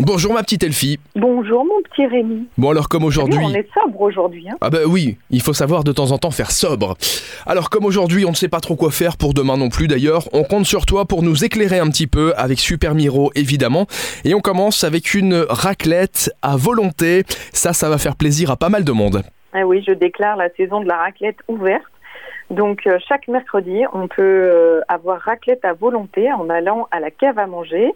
Bonjour ma petite Elfie. Bonjour mon petit Rémi. Bon alors comme aujourd'hui... On est sobre aujourd'hui. Hein ah bah oui, il faut savoir de temps en temps faire sobre. Alors comme aujourd'hui on ne sait pas trop quoi faire pour demain non plus d'ailleurs, on compte sur toi pour nous éclairer un petit peu avec Super Miro évidemment. Et on commence avec une raclette à volonté. Ça, ça va faire plaisir à pas mal de monde. Ah oui, je déclare la saison de la raclette ouverte. Donc euh, chaque mercredi, on peut euh, avoir raclette à volonté en allant à la cave à manger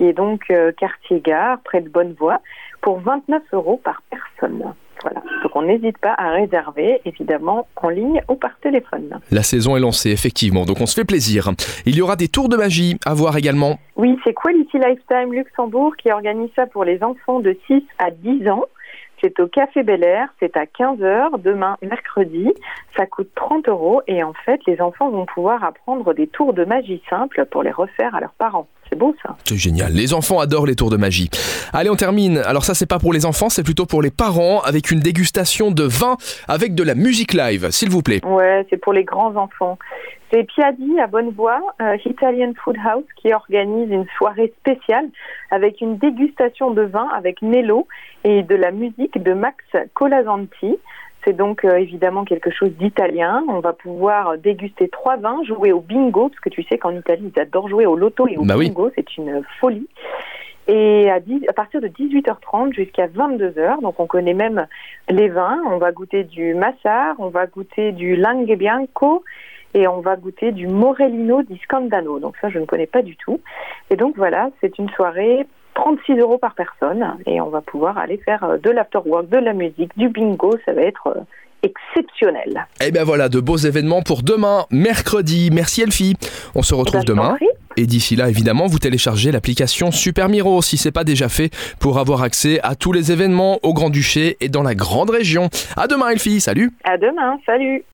qui est donc euh, quartier gare, près de Bonnevoie, pour 29 euros par personne. Voilà. Donc on n'hésite pas à réserver, évidemment, en ligne ou par téléphone. La saison est lancée, effectivement, donc on se fait plaisir. Il y aura des tours de magie à voir également. Oui, c'est Quality Lifetime Luxembourg qui organise ça pour les enfants de 6 à 10 ans. C'est au Café Bel Air, c'est à 15h demain mercredi. Ça coûte 30 euros et en fait les enfants vont pouvoir apprendre des tours de magie simples pour les refaire à leurs parents. C'est beau ça. C'est génial. Les enfants adorent les tours de magie. Allez, on termine. Alors ça, c'est pas pour les enfants, c'est plutôt pour les parents avec une dégustation de vin avec de la musique live, s'il vous plaît. Ouais, c'est pour les grands enfants. C'est Piadi à Bonnevoie, euh, Italian Food House, qui organise une soirée spéciale avec une dégustation de vin avec Nello et de la musique de Max Colasanti. C'est donc euh, évidemment quelque chose d'italien. On va pouvoir déguster trois vins, jouer au bingo, parce que tu sais qu'en Italie, ils adorent jouer au loto et au bah bingo, c'est une folie. Et à, à partir de 18h30 jusqu'à 22h, donc on connaît même les vins, on va goûter du Massar, on va goûter du Langue Bianco et on va goûter du Morellino di Scandano. Donc ça, je ne connais pas du tout. Et donc voilà, c'est une soirée 36 euros par personne et on va pouvoir aller faire euh, de l'afterwork, de la musique, du bingo. Ça va être euh, exceptionnel. Et eh bien voilà, de beaux événements pour demain, mercredi. Merci Elfie. On se retrouve eh ben, demain. Et d'ici là, évidemment, vous téléchargez l'application Super Miro si c'est pas déjà fait pour avoir accès à tous les événements au Grand-Duché et dans la grande région. À demain Elfie, salut. À demain, salut.